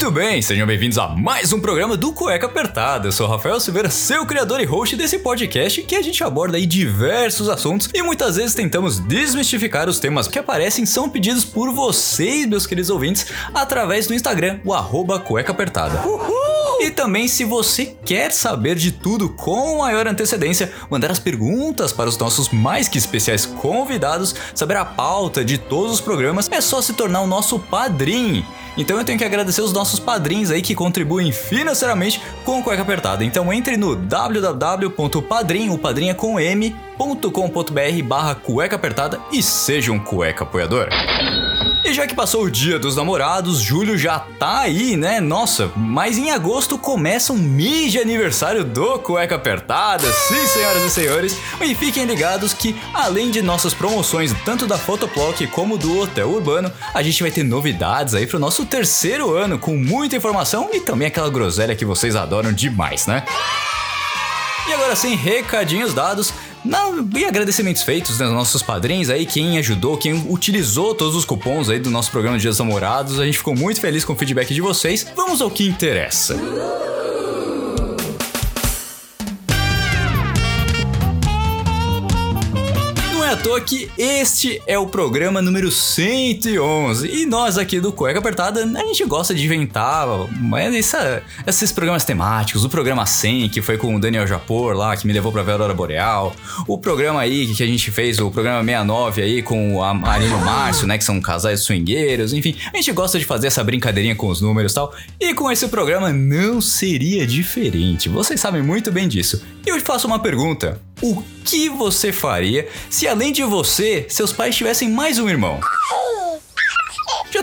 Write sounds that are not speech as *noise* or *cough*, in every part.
Muito bem, sejam bem-vindos a mais um programa do Cueca Apertada. Eu sou Rafael Silveira, seu criador e host desse podcast que a gente aborda aí diversos assuntos e muitas vezes tentamos desmistificar os temas que aparecem são pedidos por vocês, meus queridos ouvintes, através do Instagram, o arroba Cueca Apertada. Uhul! E também, se você quer saber de tudo com maior antecedência, mandar as perguntas para os nossos mais que especiais convidados, saber a pauta de todos os programas, é só se tornar o nosso padrinho. Então eu tenho que agradecer os nossos padrinhos aí que contribuem financeiramente com o Cueca Apertada. Então entre no www.padrinho, padrinha com m.com.br barra cueca apertada e seja um cueca apoiador. E já que passou o dia dos namorados, julho já tá aí, né? Nossa, mas em agosto começa um mês de aniversário do Cueca Apertada, sim, senhoras e senhores. E fiquem ligados que, além de nossas promoções, tanto da Photoplock como do Hotel Urbano, a gente vai ter novidades aí pro nosso terceiro ano, com muita informação e também aquela groselha que vocês adoram demais, né? E agora sim, recadinhos dados. Não, e agradecimentos feitos né, aos nossos padrinhos aí, quem ajudou, quem utilizou todos os cupons aí do nosso programa de Dias Namorados. A gente ficou muito feliz com o feedback de vocês. Vamos ao que interessa. Não toa que este é o programa número 111 e nós aqui do Cueca Apertada, a gente gosta de inventar mas essa, esses programas temáticos, o programa 100 que foi com o Daniel Japor lá, que me levou pra ver a Aurora Boreal, o programa aí que a gente fez, o programa 69 aí com a Marina Márcio, né, que são casais swingueiros, enfim, a gente gosta de fazer essa brincadeirinha com os números e tal, e com esse programa não seria diferente, vocês sabem muito bem disso. Eu te faço uma pergunta, o que você faria se além de você, seus pais tivessem mais um irmão?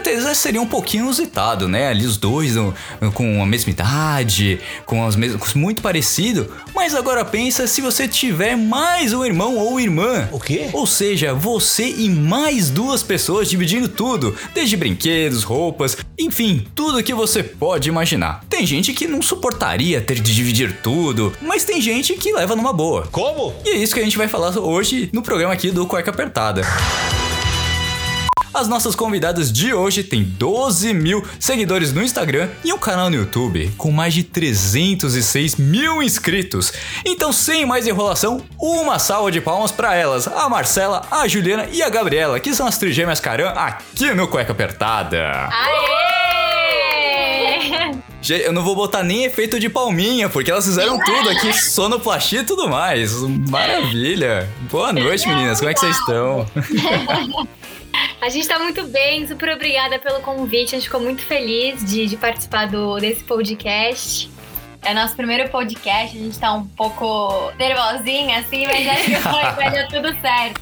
Já seria um pouquinho inusitado, né? Ali os dois no- com a mesma idade, com as mesmas, muito parecido. Mas agora pensa se você tiver mais um irmão ou irmã. O quê? Ou seja, você e mais duas pessoas dividindo tudo, desde brinquedos, roupas, enfim, tudo que você pode imaginar. Tem gente que não suportaria ter de dividir tudo, mas tem gente que leva numa boa. Como? E é isso que a gente vai falar hoje no programa aqui do Cueca Apertada. As nossas convidadas de hoje têm 12 mil seguidores no Instagram e um canal no YouTube com mais de 306 mil inscritos. Então, sem mais enrolação, uma salva de palmas para elas, a Marcela, a Juliana e a Gabriela, que são as trigêmeas Caran aqui no Cueca Apertada. Aê! Eu não vou botar nem efeito de palminha, porque elas fizeram tudo aqui, sonoplastia e tudo mais. Maravilha. Boa noite, meninas. Como é que vocês estão? *laughs* A gente tá muito bem, super obrigada pelo convite. A gente ficou muito feliz de, de participar do, desse podcast. É nosso primeiro podcast, a gente tá um pouco nervosinha assim, mas acho que vai, *laughs* vai dar tudo certo.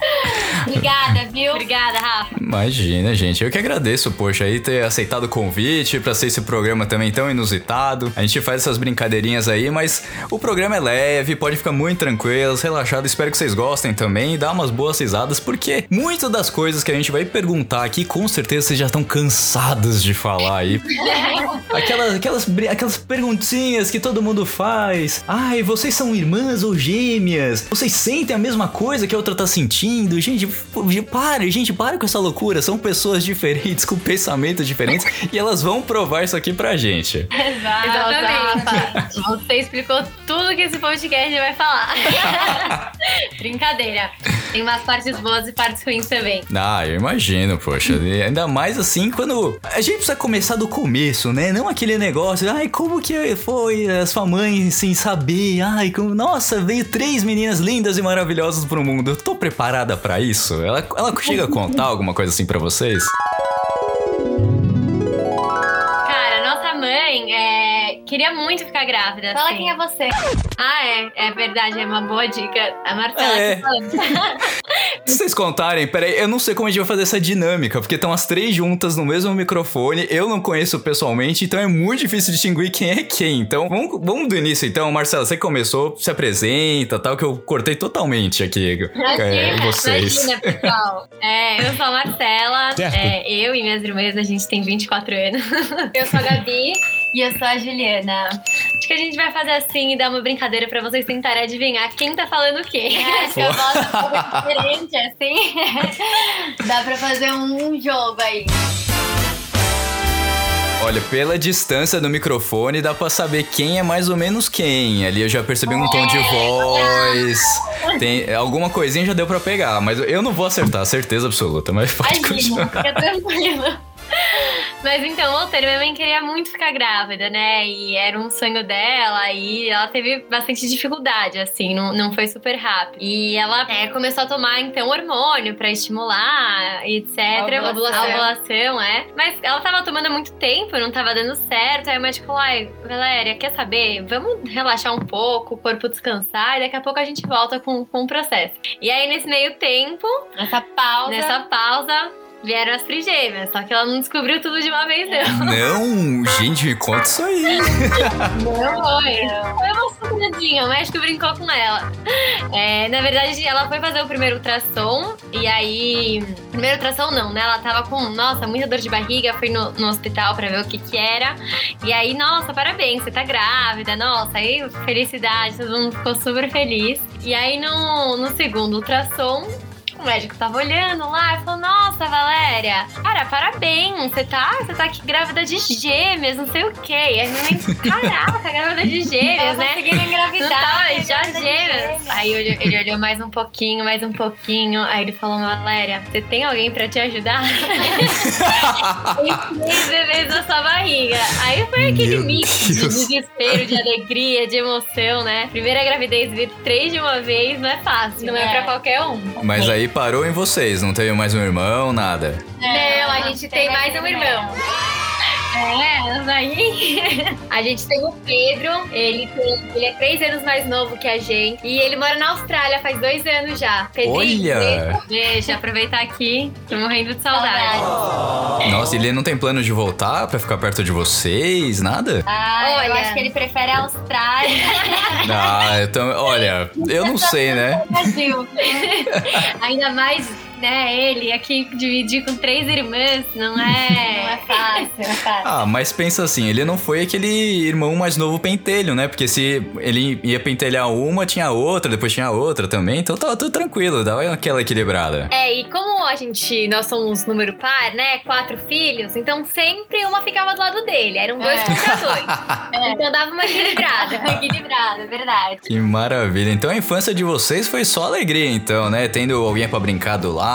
Obrigada, viu? Obrigada, Rafa. Imagina, gente. Eu que agradeço, poxa, aí ter aceitado o convite pra ser esse programa também tão inusitado. A gente faz essas brincadeirinhas aí, mas o programa é leve, pode ficar muito tranquilos, relaxado. Espero que vocês gostem também e dar umas boas risadas, porque muitas das coisas que a gente vai perguntar aqui, com certeza vocês já estão cansados de falar aí. *laughs* Aquelas, aquelas, aquelas perguntinhas que todo mundo faz. Ai, vocês são irmãs ou gêmeas? Vocês sentem a mesma coisa que a outra tá sentindo? Gente, para, gente, para com essa loucura. São pessoas diferentes, *laughs* com pensamentos diferentes, e elas vão provar isso aqui pra gente. Rafa. Você explicou tudo que esse podcast vai falar. *laughs* Brincadeira. Tem umas partes boas e partes ruins também. Ah, eu imagino, poxa. Ainda mais assim quando. A gente precisa começar do começo, né? Não aquele negócio, ai, como que foi a sua mãe sem saber? Ai, como. Nossa, veio três meninas lindas e maravilhosas pro mundo. Eu tô preparada pra isso? Ela, ela chega a contar alguma coisa assim pra vocês? Cara, nossa mãe é, queria muito ficar grávida. Fala assim. quem é você. Ah, é. É verdade, é uma boa dica. A Marcela É. *laughs* Se vocês contarem, peraí, eu não sei como a gente vai fazer essa dinâmica, porque estão as três juntas no mesmo microfone, eu não conheço pessoalmente, então é muito difícil distinguir quem é quem. Então, vamos, vamos do início então. Marcela, você começou, se apresenta, tal, que eu cortei totalmente aqui é, vocês. Imagina, pessoal. *laughs* É, eu sou a Marcela, é, eu e minhas irmãs, a gente tem 24 anos. *laughs* Eu sou a Gabi e eu sou a Juliana. Acho que a gente vai fazer assim e dar uma brincadeira pra vocês tentarem adivinhar quem tá falando o quê. É, *laughs* acho que a voz é um pouco diferente, assim. *laughs* Dá pra fazer um jogo aí. Olha, pela distância do microfone dá pra saber quem é mais ou menos quem. Ali eu já percebi um tom de voz. Tem alguma coisinha já deu pra pegar, mas eu não vou acertar, certeza absoluta, mas pode Imagina, continuar. fica tranquilo. Mas então, voltando, minha mãe queria muito ficar grávida, né? E era um sonho dela, e ela teve bastante dificuldade, assim, não, não foi super rápido. E ela é, começou a tomar, então, hormônio pra estimular, etc. A ovulação. A ovulação, é. Mas ela tava tomando há muito tempo, não tava dando certo. Aí o médico falou: ai, Valéria, quer saber? Vamos relaxar um pouco, o corpo descansar, e daqui a pouco a gente volta com, com o processo. E aí, nesse meio tempo, Essa pausa. nessa pausa. Vieram as trigêmeas, só que ela não descobriu tudo de uma vez, não. Não, gente, me conta isso aí. Não foi. Foi uma surpresinha, o médico brincou com ela. É, na verdade, ela foi fazer o primeiro ultrassom, e aí. Primeiro ultrassom não, né? Ela tava com, nossa, muita dor de barriga, foi no, no hospital pra ver o que que era. E aí, nossa, parabéns, você tá grávida, nossa, aí felicidade, todo mundo ficou super feliz. E aí, no, no segundo ultrassom, o médico tava olhando lá e falou: Nossa, Valéria, cara, parabéns, você tá, você tá aqui grávida de gêmeas, não sei o quê. E a minha mãe, caraca, grávida de gêmeas, Tá né? conseguindo engravidar. Não tá, já gêmeas. Aí ele, ele olhou mais um pouquinho, mais um pouquinho. Aí ele falou: Valéria, você tem alguém pra te ajudar? Tem três bebês na sua barriga. Aí foi aquele Meu mix de desespero, de alegria, de emoção, né? Primeira gravidez, vir três de uma vez não é fácil, não é, É. pra qualquer um. Mas aí parou em vocês, não teve mais um irmão, nada. Não, a gente tem mais um irmão. É, daí. *laughs* A gente tem o Pedro, ele, tem, ele é três anos mais novo que a gente. E ele mora na Austrália faz dois anos já. Pedrinho, Olha! beijo, aproveitar aqui. Tô morrendo de saudade. Nossa, ele não tem plano de voltar pra ficar perto de vocês, nada? Ah, eu Olha. acho que ele prefere a Austrália. *laughs* Ah, então, olha, eu não sei, né? *laughs* Ainda mais, né, ele aqui dividir com três irmãs, não *laughs* Não é é. fácil, não é fácil. Ah, mas pensa assim, ele não foi aquele irmão mais novo pentelho, né? Porque se ele ia pentelhar uma, tinha outra, depois tinha outra também, então tava tudo tranquilo, dava aquela equilibrada. É, e como a gente, nós somos número par, né? Quatro filhos, então sempre uma ficava do lado dele. Eram dois É. contra dois. *laughs* Então dava uma equilibrada. *laughs* Equilibrado, é verdade. Que maravilha. Então a infância de vocês foi só alegria, então, né? Tendo alguém pra brincar do lado,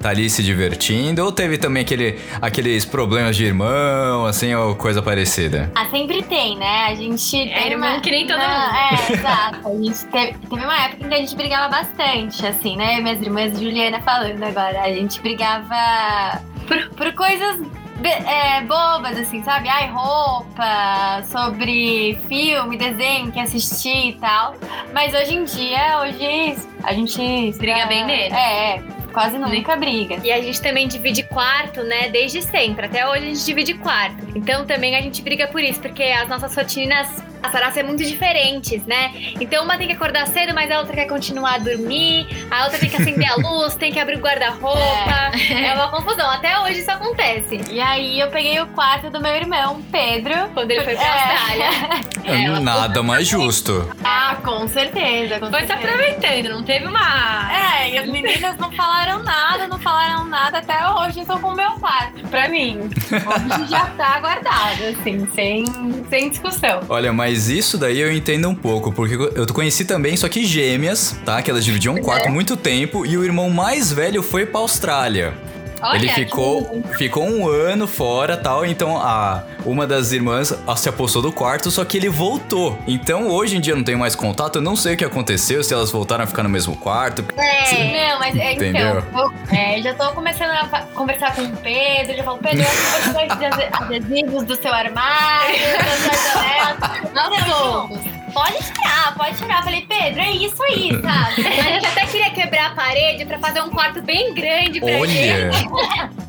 tá ali se divertindo, ou teve também aquele, aqueles problemas de irmão, assim, ou coisa parecida? Ah, sempre tem, né? A gente É, tem irmão uma... que nem todo Não, mundo. É, exato. A gente teve, teve uma época em que a gente brigava bastante, assim, né? Minhas irmãs, Juliana falando agora. A gente brigava por, por coisas é, bobas, assim, sabe? Ai, roupa, sobre filme, desenho que assistir e tal. Mas hoje em dia, hoje a gente... Briga bem menos. É, é. Quase nunca briga. E a gente também divide quarto, né? Desde sempre. Até hoje a gente divide quarto. Então também a gente briga por isso, porque as nossas rotinas passaram a ser muito diferentes, né? Então uma tem que acordar cedo, mas a outra quer continuar a dormir, a outra tem que acender a luz, tem que abrir o guarda-roupa. É. uma confusão. Até hoje isso acontece. E aí eu peguei o quarto do meu irmão, Pedro. Quando ele foi pra É. Austrália. *laughs* É, Nada mais justo. Ah, com certeza. Com Foi se certeza. aproveitando, não teve uma. É, e as meninas não falaram nada, não falaram nada até hoje, eu tô com o meu quarto. Pra mim. *laughs* Hoje já tá guardado, assim, sem, sem discussão. Olha, mas isso daí eu entendo um pouco, porque eu conheci também, só que gêmeas, tá? Que elas dividiam um quarto muito tempo e o irmão mais velho foi pra Austrália. Olha, Ele ficou, ficou um ano fora tal, então a, uma das irmãs a- se apossou do quarto, só que ele voltou. Então hoje em dia eu não tenho mais contato, eu não sei o que aconteceu, se elas voltaram a ficar no mesmo quarto. É, não, mas é, Entendeu? então, eu é, já tô começando a conversar com o Pedro, já falo, Pedro, eu vai esses ade- adesivos do seu armário, da sua janela, aos poucos. Pode tirar, pode tirar. Eu falei, Pedro, é isso aí, sabe? *laughs* A gente até queria quebrar a parede pra fazer um quarto bem grande pra gente. Olha! *laughs*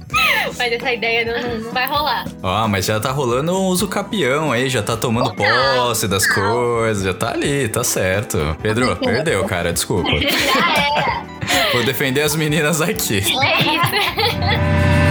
Mas essa ideia não, não- vai rolar. Ah, mas já tá rolando um uso capião aí, já tá tomando posse das coisas, já tá ali, tá certo. Pedro, *laughs* perdeu, cara, desculpa. Vou defender as meninas aqui. É isso.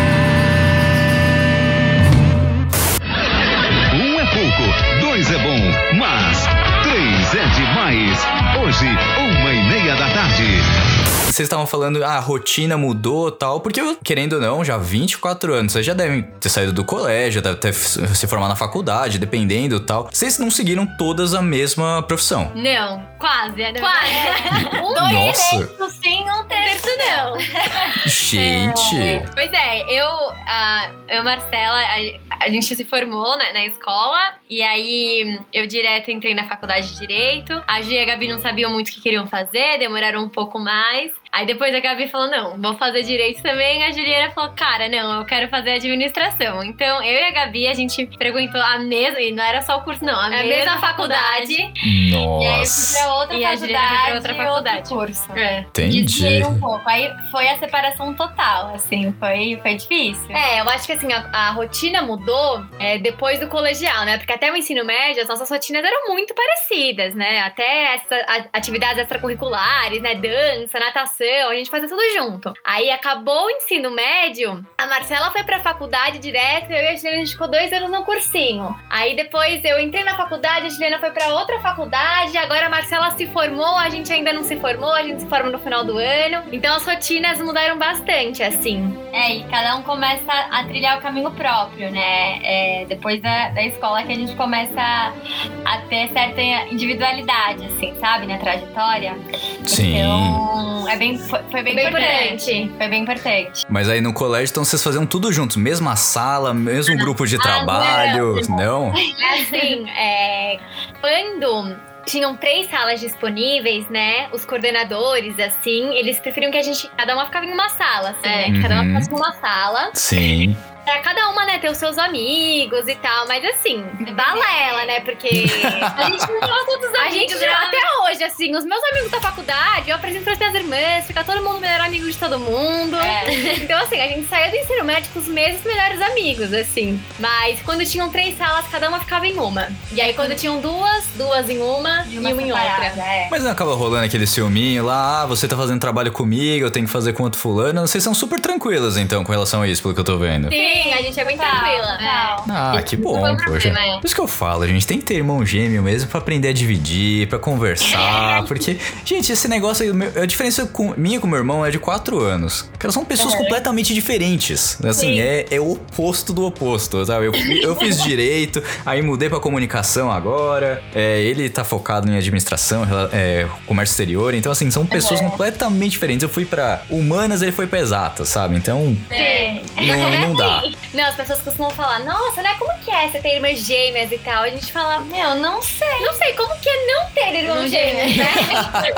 Vocês estavam falando, ah, a rotina mudou tal, porque eu, querendo ou não, já 24 anos, vocês já devem ter saído do colégio, deve ter se formado na faculdade, dependendo tal. Vocês não seguiram todas a mesma profissão. Não, quase. né? Quase. *laughs* Um dois Nossa. terços sim, um terço Terço não. *laughs* Gente! Pois é, eu, a, eu Marcela, a, a gente se formou na, na escola e aí eu direto entrei na faculdade de Direito. A Gia e a Gabi não sabiam muito o que queriam fazer, demoraram um pouco mais. Aí depois a Gabi falou, não, vou fazer Direito também. A Juliana falou, cara, não, eu quero fazer Administração. Então eu e a Gabi, a gente frequentou a mesma, e não era só o curso não, a, A mesma, mesma faculdade. E aí eu fui Nossa! Pra outra E a Juliana foi faculdade, pra outra faculdade. outro curso. É. Entendi. Desviei um pouco. Aí foi a separação total, assim, foi, foi difícil. É, eu acho que assim, a, a rotina mudou é, depois do colegial, né? Porque até o ensino médio, as nossas rotinas eram muito parecidas, né? Até essa, a- atividades extracurriculares, né? Dança, natação, a gente fazia tudo junto. Aí acabou o ensino médio, a Marcela foi pra faculdade direto, eu e a Juliana, a gente ficou dois anos no cursinho. Aí depois eu entrei na faculdade, a Juliana foi pra outra faculdade, agora a Marcela se formou, a gente ainda não se formou, a gente se forma no final do ano. Então as rotinas mudaram bastante, assim. É, e cada um começa a trilhar o caminho próprio, né? É, depois da, da escola que a gente começa a, ter certa individualidade, assim, sabe? Na trajetória. Sim. Então, é bem, foi, foi bem, Bem importante. importante. Foi bem importante. Mas aí no colégio, então vocês faziam tudo juntos, mesma sala, mesmo grupo de trabalho, não? Assim, é, quando tinham três salas disponíveis, né? Os coordenadores, assim, eles preferiam que a gente. Cada uma ficava em uma sala, assim, É. né? Que cada uma Uhum. ficasse em uma sala. Sim. Pra cada uma, né, ter os seus amigos e tal. Mas assim, balela, né? Porque *laughs* a gente não fala todos os amigos. A gente, né? até hoje, assim, os meus amigos da faculdade, eu apresento pras minhas irmãs, fica todo mundo melhor amigo de todo mundo. É. *laughs* Então, assim, a gente saía do ensino médio com os mesmos melhores amigos, assim. Mas quando tinham três salas, cada uma ficava em uma. E aí, quando tinham duas, duas em uma, e uma uma em outra. é. Mas não acaba rolando aquele ciúminho lá, ah, você tá fazendo trabalho comigo, eu tenho que fazer com outro fulano. Vocês são super tranquilas, então, com relação a isso, pelo que eu tô vendo. Sim, a gente é bem Total, tranquila. total. Ah, que bom, poxa. problema, é. Por isso que eu falo, a gente tem que ter irmão gêmeo mesmo pra aprender a dividir, pra conversar. *laughs* Porque, gente, esse negócio a diferença com, minha com meu irmão é de 4 anos. Elas são pessoas completamente diferentes. Assim, Sim. é, é o oposto do oposto, sabe? Eu, eu fiz *laughs* direito, aí mudei pra comunicação agora. é, ele tá focado em administração, é, comércio exterior. Então, assim, são pessoas completamente diferentes. Eu fui pra humanas, ele foi pra exatas, sabe? Então, Sim. não, não dá. *laughs* Não, as pessoas costumam falar, nossa, né? Como que é você ter irmãs gêmeas e tal? A gente fala, Meu, não sei. não sei, como que é não ter irmãos gêmeos, né?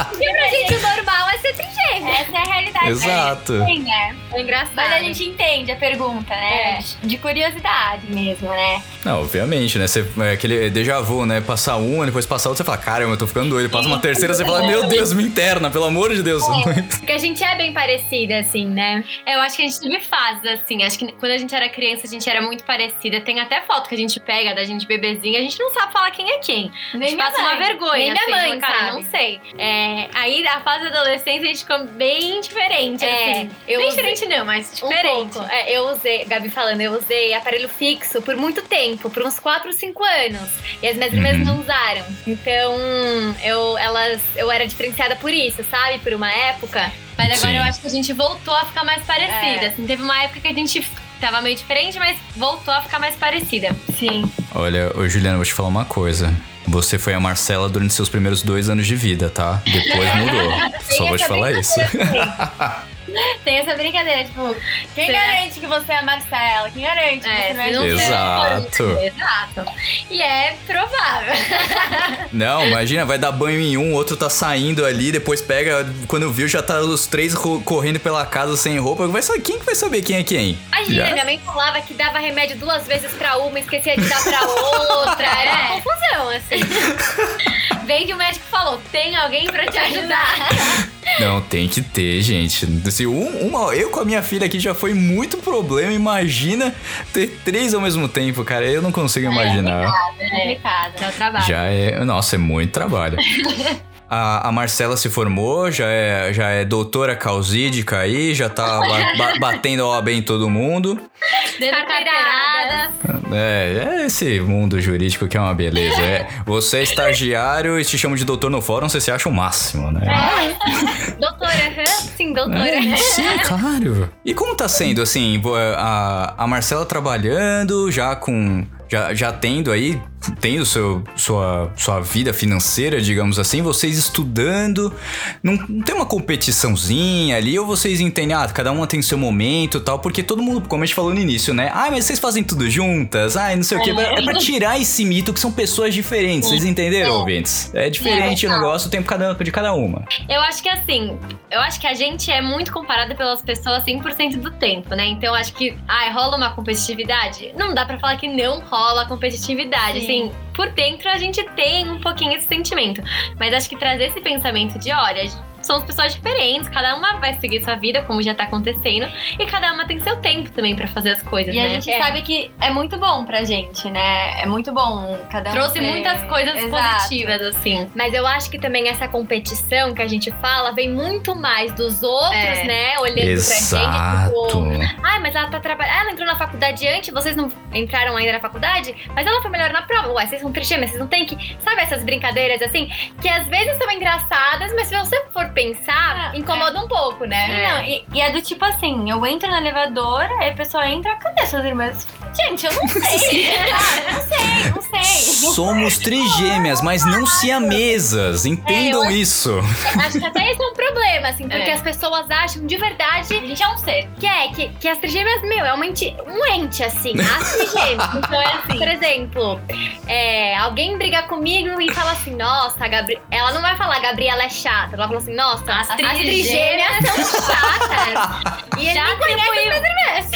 Porque *laughs* pra gente o normal é ser trigêmeo. Essa é a realidade. Exato. Sim, né? É engraçado. Mas a gente entende a pergunta, né? É. De- De curiosidade mesmo, né? Não, obviamente, né? Você, é aquele déjà vu, né? Passar uma, depois passar outra, você fala, caramba, eu tô ficando doido. Passa uma terceira, você fala, meu Deus, me interna, pelo amor de Deus. *laughs* Porque a gente é bem parecida, assim, né? Eu acho que a gente teve fases, assim. Acho que quando a gente era criança, a gente era muito parecida. Tem até foto que a gente pega da gente bebezinha, a gente não sabe falar quem é quem. a gente passa uma vergonha. Nem minha assim, mãe fala, cara, sabe. não sei. É, aí, a fase da adolescência, a gente ficou bem diferente, É, assim. eu bem usei- diferente não, mas Um diferente. pouco. É, eu usei, Gabi falando, eu usei aparelho fixo por muito tempo, por uns 4, 5 anos. E as minhas irmãs Uhum. não usaram. Então, eu, elas, eu era diferenciada por isso, sabe? Por uma época. Mas agora Sim. eu acho que a gente voltou a ficar mais parecida. É. Assim, teve uma época que a gente tava meio diferente, mas voltou a ficar mais parecida. Sim. Olha, ô Juliana, vou te falar uma coisa. Você foi a Marcela durante seus primeiros dois anos de vida, tá? Depois *laughs* mudou. Só vou te falar isso. *laughs* *laughs* Tem essa brincadeira, tipo, quem Será? garante que você é a Marcela? Quem garante que É, você não é? Exato. Exato. E é provável. *laughs* Não, imagina, vai dar banho em um, outro tá saindo ali, depois pega, quando viu, já tá os três correndo pela casa sem roupa. Vai saber, quem que vai saber quem é quem? Imagina, Já? minha mãe falava que dava remédio duas vezes pra uma, esquecia de dar pra outra. Era uma confusão, assim. *laughs* Vem de um médico e falou: tem alguém pra te ajudar. Não, tem que ter, gente. Assim, um- uma, eu com a minha filha aqui já foi muito problema. Imagina ter três ao mesmo tempo, cara. Eu não consigo imaginar. É complicado. É o trabalho. Já é. Nossa, é muito trabalho. *laughs* A, a Marcela se formou, já é, já é doutora causídica aí, já tá ba- ba- *laughs* batendo OAB em todo mundo. Dando Carteirada. É, é esse mundo jurídico que é uma beleza. É, você é estagiário e te chamam de doutor no fórum, você se acha o máximo, né? Doutora, aham. sim, doutora. É, sim, claro. E como tá sendo, assim, a, a Marcela trabalhando, já com. Já, já tendo aí, tendo seu, sua, sua vida financeira, digamos assim, vocês estudando, não, não tem uma competiçãozinha ali, ou vocês entendem, ah, cada uma tem seu momento e tal, porque todo mundo, como a gente falou no início, né? Ah, mas vocês fazem tudo juntas, ah, não sei o quê. É pra tirar esse mito que são pessoas diferentes, vocês entenderam, ouvintes? É diferente o negócio, o tempo cada- de cada uma. Eu acho que assim, eu acho que a gente é muito comparada pelas pessoas 100% do tempo, né? Então eu acho que, ai, rola uma competitividade? Não dá pra falar que não rola competitividade. Sim. Assim, por dentro a gente tem um pouquinho esse sentimento. Mas acho que trazer esse pensamento de, olha, somos pessoas diferentes, cada uma vai seguir sua vida, como já tá acontecendo, e cada uma tem seu tempo também pra fazer as coisas, E né? a gente É. sabe que é muito bom pra gente, né? É muito bom cada um Trouxe ter- muitas coisas Exato. positivas, assim. Mas eu acho que também essa competição que a gente fala vem muito mais dos outros, É. né? Olhando pra Exato. gente, tipo, ai, mas ela tá trabalhando. Ela entrou na faculdade antes, vocês não entraram ainda na faculdade, mas ela foi melhor na prova. Ué, vocês são trigêmeas, vocês não têm que. Sabe essas brincadeiras assim? Que às vezes são engraçadas, mas se você for pensar, Ah, incomoda um pouco, né? E Não, e, e é do tipo assim, eu entro no elevador, aí a pessoa entra, cadê suas irmãs? Gente, eu não sei. *laughs* ah, não sei, não sei. Somos trigêmeas, mas não siamesas. Entendam É, eu- isso. Acho que até esse é um problema, assim, porque É. as pessoas acham de verdade A gente é um ser. Que é, que, que as trigêmeas, meu, é uma enti, um ente, assim, *laughs* as trigêmeas. então é assim, por exemplo, é, alguém briga comigo e fala assim, nossa, a Gabri... ela não vai falar, Gabriela é chata. Ela fala assim, nossa, as, as trigêmeas são *laughs* chatas. e ele Já nem conhece atribuiu. as irmãs.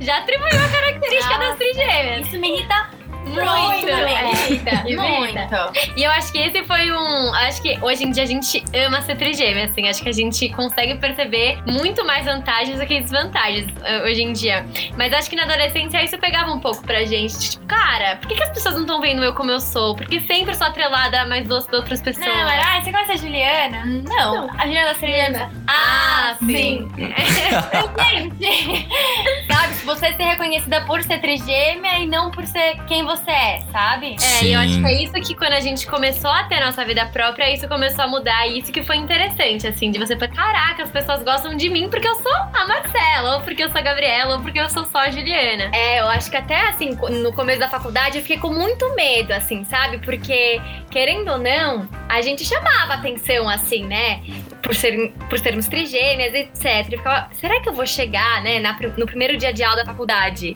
*laughs* Já atribuiu a característica Nossa, das trigêmeas. Isso me irrita muito. Muito, é. Muito. E eu acho que esse foi um. Acho que hoje em dia a gente ama ser trigêmea, assim. Acho que a gente consegue perceber muito mais vantagens do que desvantagens eh, hoje em dia. Mas acho que na adolescência isso pegava um pouco pra gente. Tipo, cara, por que, que as pessoas não estão vendo eu como eu sou? Porque sempre sou atrelada a mais doce de outras pessoas. Não, era, ah, você conhece a Juliana? Não. A Juliana da Juliana. Ah, sim. *laughs* Gente, sabe? Se você ser reconhecida por ser trigêmea e não por ser quem você é, sabe? É, e eu acho que é isso que quando a gente começou a ter a nossa vida própria, isso começou a mudar. E isso que foi interessante, assim, de você falar, caraca, as pessoas gostam de mim porque eu sou a Marcela, ou porque eu sou a Gabriela, ou porque eu sou só a Juliana. É, eu acho que até, assim, no começo da faculdade eu fiquei com muito medo, assim, sabe? Porque, querendo ou não, a gente chamava atenção, assim, né? Por, ser, por sermos trigêmeas, etc. Eu ficava, será que eu vou chegar, né, na no primeiro dia de aula da faculdade?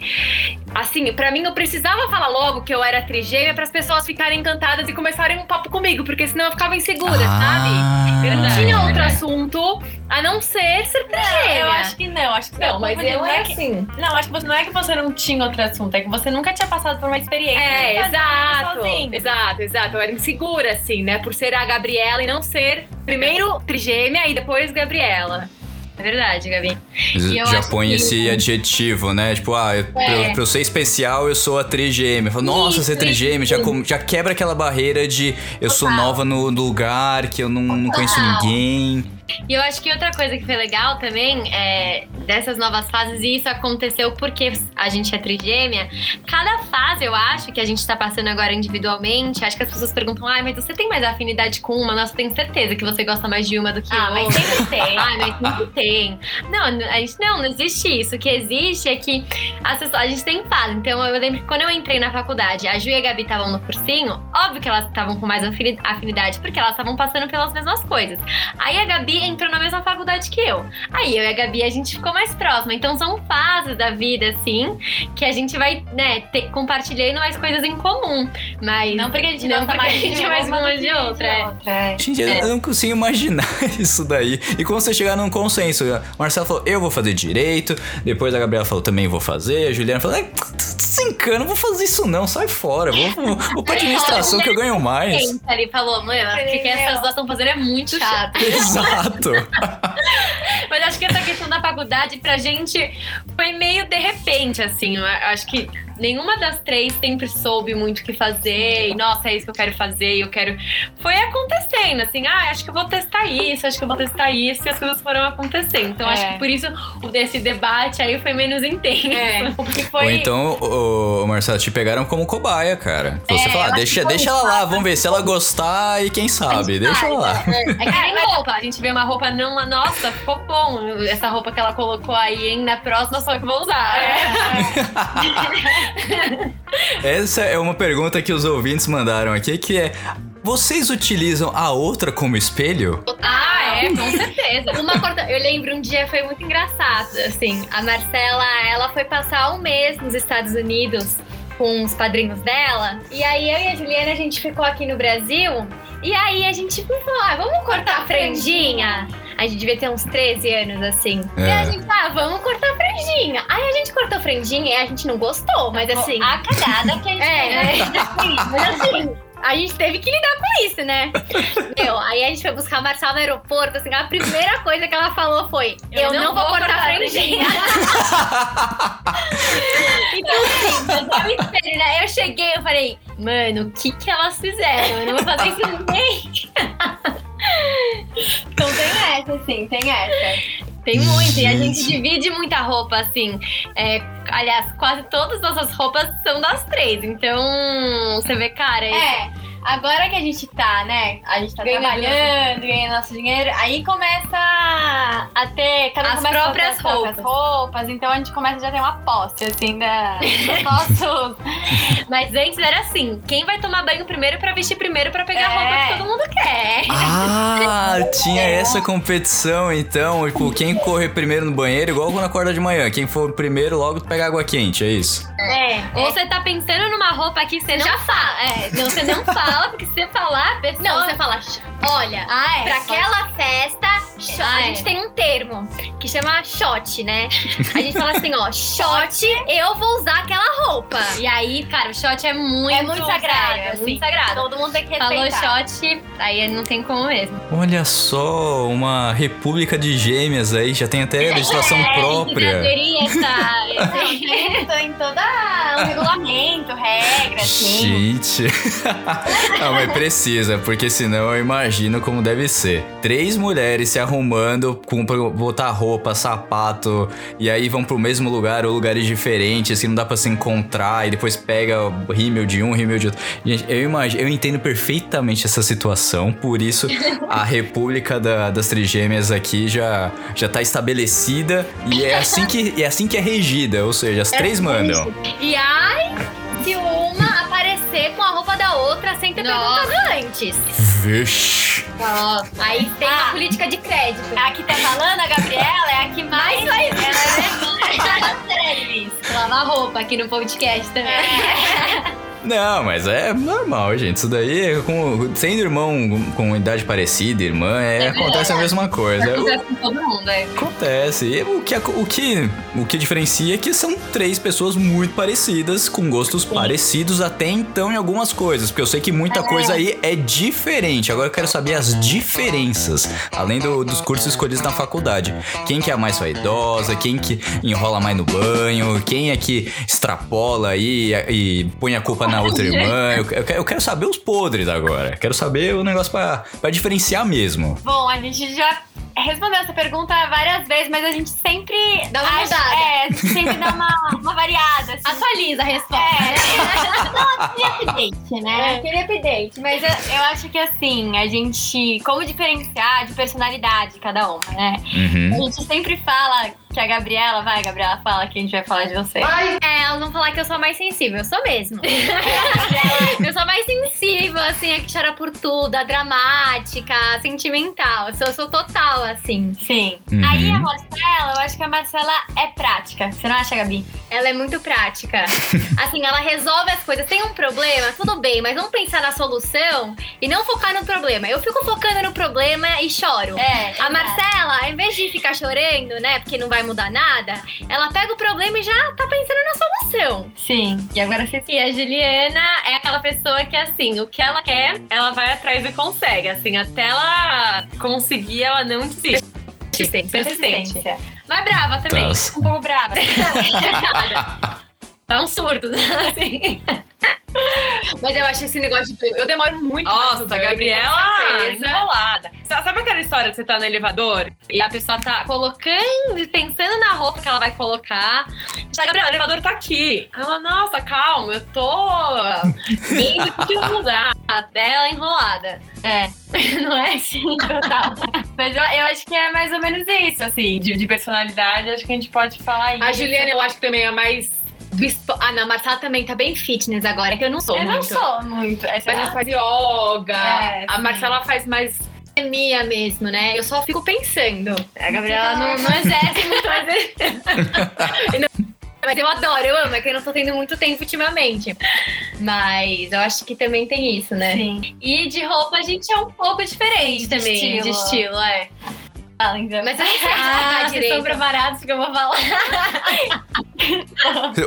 Assim, pra mim eu precisava falar logo que eu era trigêmea para as pessoas ficarem encantadas e começarem um papo comigo, porque senão eu ficava insegura, sabe? Eu não Ah. tinha outro assunto a não ser ser trigêmea. Eu acho que não, acho que Não, mas confundindo. eu não é é que, assim. Não, acho que você, não é que você não tinha outro assunto, é que você nunca tinha passado por uma experiência. É, exato. Exato, exato. Eu era insegura, assim, né? Por ser a Gabriela e não ser primeiro trigêmea e depois Gabriela. É verdade, Gabi. Eu Já põe que- esse adjetivo, né? Tipo, ah, eu, pra, eu, pra eu ser especial, eu sou a trigêmea. Fala, Nossa, Isso, ser trigêmea já, com- já quebra aquela barreira de eu sou nova no, no lugar, que eu não, não conheço ninguém. E eu acho que outra coisa que foi legal também é. dessas novas fases, e isso aconteceu porque a gente é trigêmea. Cada fase, eu acho, que a gente tá passando agora individualmente, acho que as pessoas perguntam, ai, mas você tem mais afinidade com uma? Nossa, eu tenho certeza que você gosta mais de uma do que Ah, outra. mas sempre tem. Ai, *laughs* mas sempre tem. Não, a gente, não, não existe isso. O que existe é que as pessoas, a gente tem fase. Então, eu lembro que quando eu entrei na faculdade, a Ju e a Gabi estavam no cursinho, óbvio que elas estavam com mais afini- afinidade, porque elas estavam passando pelas mesmas coisas. Aí a Gabi entrou na mesma faculdade que eu. Aí eu e a Gabi, a gente ficou mais próxima. Então, são fases da vida, assim, que a gente vai, né, ter, compartilhando mais coisas em comum. Mas. Não porque a gente Não mais a gente é mais uma de outra, é. é. Gente, eu- eu não consigo imaginar *laughs* isso daí. E como você chegar num consenso? O Marcelo falou, eu vou fazer direito. Depois a Gabriela falou, também vou fazer. A Juliana falou, "Ai, desencana, não vou fazer isso não, sai fora. Vou, vou, vou pra *laughs* administração que eu ganho mais. Gente, ele falou, mano, o que, que essas duas estão fazendo é muito chato. *laughs* Exato. *laughs* Mas acho que essa questão da faculdade pra gente foi meio de repente, assim. Eu acho que nenhuma das três sempre soube muito o que fazer. E, nossa, é isso que eu quero fazer. E eu quero. Foi acontecendo, assim. Ah, acho que eu vou testar isso, acho que eu vou testar isso. E as coisas foram acontecendo. Então acho É. que por isso o desse debate aí foi menos intenso. É, *laughs* porque foi. Ou então, ô, Marcelo, te pegaram como cobaia, cara. Você É, fala, eu deixa, acho deixa ela lá, vamos ver se ela gostar e quem sabe. Deixa ela lá. É que nem *laughs* roupa. A gente vê uma roupa, não, nossa, ficou bom. Essa roupa que ela colocou aí, hein? Na próxima só que eu vou usar. *laughs* *laughs* Essa é uma pergunta que os ouvintes mandaram aqui, que é... Vocês utilizam a outra como espelho? Ah, é, com certeza. Uma corta... Eu lembro um dia foi muito engraçado, assim. A Marcela, ela foi passar um mês nos Estados Unidos com os padrinhos dela. E aí eu e a Juliana, a gente ficou aqui no Brasil. E aí a gente falou, ah, vamos cortar a franjinha? A gente devia ter uns 13 anos, assim. E É. a gente, ah, vamos cortar a franjinha. Aí a gente cortou a franjinha e a gente não gostou, mas assim... A cagada que a gente É, fez. né? Mas assim, a gente teve que lidar com isso, né? Meu, aí a gente foi buscar a Marcela no aeroporto, assim, a primeira coisa que ela falou foi: Eu, não, vou cortar a franjinha. *laughs* então, assim, eu né? Eu cheguei, eu falei, mano, o que que elas fizeram? Eu não vou fazer isso nem. *laughs* Então tem essa, assim, tem essa. Tem muito, e a gente Gente. divide muita roupa, assim. É, aliás, quase todas as nossas roupas são das três. Então, você vê, cara, É, agora que a gente tá, né? A gente tá Ganhando trabalhando, ganhando nosso dinheiro, aí começa a ter. Cada As a próprias ter as próprias roupas. Então a gente começa já a ter uma posse, assim, da. *laughs* Mas antes era assim: quem vai tomar banho primeiro pra vestir primeiro pra pegar a É. roupa que todo mundo quer. Ah, *laughs* tinha essa competição, então. Tipo, quem correr primeiro no banheiro, igual quando acorda de manhã. Quem for primeiro, logo pega água quente, é isso? É. Ou você tá pensando numa roupa que você já fala. É, não, você não fala, porque se você falar, a pessoa. Não, você fala, olha, Ah, é. pra aquela festa, cho- Ah, a é. gente tem um termo que chama shot, né? A gente fala assim, ó, *laughs* shot, eu vou usar aquela roupa. E aí, cara, o shot é muito, É muito sagrado, é assim. muito sagrado. Todo mundo tem que Falou respeitar. shot, aí não tem como mesmo. Olha só, uma república de gêmeas aí, já tem até *laughs* legislação É, própria. Deveria estar. *laughs* Não, tem, tem todo um regulamento, regra, assim. Gente. Não, mas precisa, porque senão eu imagino como deve ser. Três mulheres se arrumando com botar roupa, sapato, e aí vão pro mesmo lugar ou lugares diferentes, que não dá pra se encontrar, e depois pega o rímel de um, rímel de outro. Gente, eu imagino, eu entendo perfeitamente essa situação, por isso a *laughs* República da- das Trigêmeas aqui já, já tá estabelecida e é assim que é assim que é regida, ou seja, as três mandam. E ai, se uma aparecer com a roupa da outra sem ter Nossa. perguntado antes. Vixe. Nossa. Aí tem Ah. a política de crédito. A que tá falando, a Gabriela, é a que mais vai. Ela é séries. *laughs* Lavar roupa aqui no podcast também. *laughs* Não, mas é normal, gente. Isso daí, é com, sendo irmão com idade parecida, irmã, é, acontece a mesma coisa. Acontece com todo mundo, é. Acontece. E o que, o, que, o que diferencia é que são três pessoas muito parecidas, com gostos parecidos até então em algumas coisas. Porque eu sei que muita coisa aí é diferente. Agora eu quero saber as diferenças, além do- dos cursos escolhidos na faculdade. Quem que é a mais vaidosa, quem que enrola mais no banho, quem é que extrapola aí e, e põe a culpa na *laughs* outra irmã. Eu, eu quero- eu quero saber os podres agora. Quero saber o negócio pra, pra diferenciar mesmo. Bom, a gente já respondeu essa pergunta várias vezes, mas a gente sempre. Dá uma acha- mudada. É, a gente sempre dá uma, uma variada. Assim. Atualiza a resposta. É, *laughs* não, aquele update, né? É. Aquele update. Mas eu, eu acho que assim, a gente. Como diferenciar de personalidade cada uma, né? A Uhum. gente sempre fala que a Gabriela, vai, Gabriela, fala que a gente vai falar de você. É, elas vão falar que eu sou mais sensível. Eu sou mesmo. *laughs* eu sou mais sensível, assim, a que chora por tudo, a dramática, a sentimental. Eu sou, eu sou total, assim. Sim. Uhum. Aí a Marcela, eu acho que a Marcela é prática. Você não acha, Gabi? Ela é muito prática. *laughs* Assim, ela resolve as coisas. Tem um problema, tudo bem, mas vamos pensar na solução e não focar no problema. Eu fico focando no problema e choro. É. A Marcela, ao invés de ficar chorando, né, porque não vai mudar nada, ela pega o problema e já tá pensando na solução. Sim. E agora você. E a Juliana é aquela pessoa que, assim, o que ela quer, ela vai atrás e consegue. Assim, até ela conseguir, ela não desiste. Persistente. Mas brava também. Nossa. Um pouco brava. *laughs* *laughs* *laughs* É um surdo, *laughs* assim. Mas eu acho esse negócio de. Eu demoro muito. Nossa, pra Gabriela enrolada. Sa- Sabe aquela história que você tá no elevador e a pessoa tá colocando, pensando na roupa que ela vai colocar. Já, Gabriela, o elevador tá aqui. Ela, nossa, calma, eu tô indo te mudar. Até ela enrolada. É. *laughs* Não é assim, total. Mas eu, eu acho que é mais ou menos isso, assim, de, de personalidade, acho que a gente pode falar isso. A Juliana, eu acho que também é mais. Visto- Ah, não, a Marcela também tá bem fitness agora, que eu não sou Eu não muito. sou muito. Essa Mas ela faz yoga. É, a. Marcela faz mais academia mesmo, né? Eu só fico pensando. A Gabriela não, não *laughs* exerce muito *laughs* Mas eu adoro, eu amo, é que eu não tô tendo muito tempo ultimamente. Mas eu acho que também tem isso, né? Sim. E de roupa a gente é um pouco diferente De também. estilo. De estilo, é. Então. Mas eu não sei Ah, explicar vocês estão preparados porque eu vou falar. *laughs*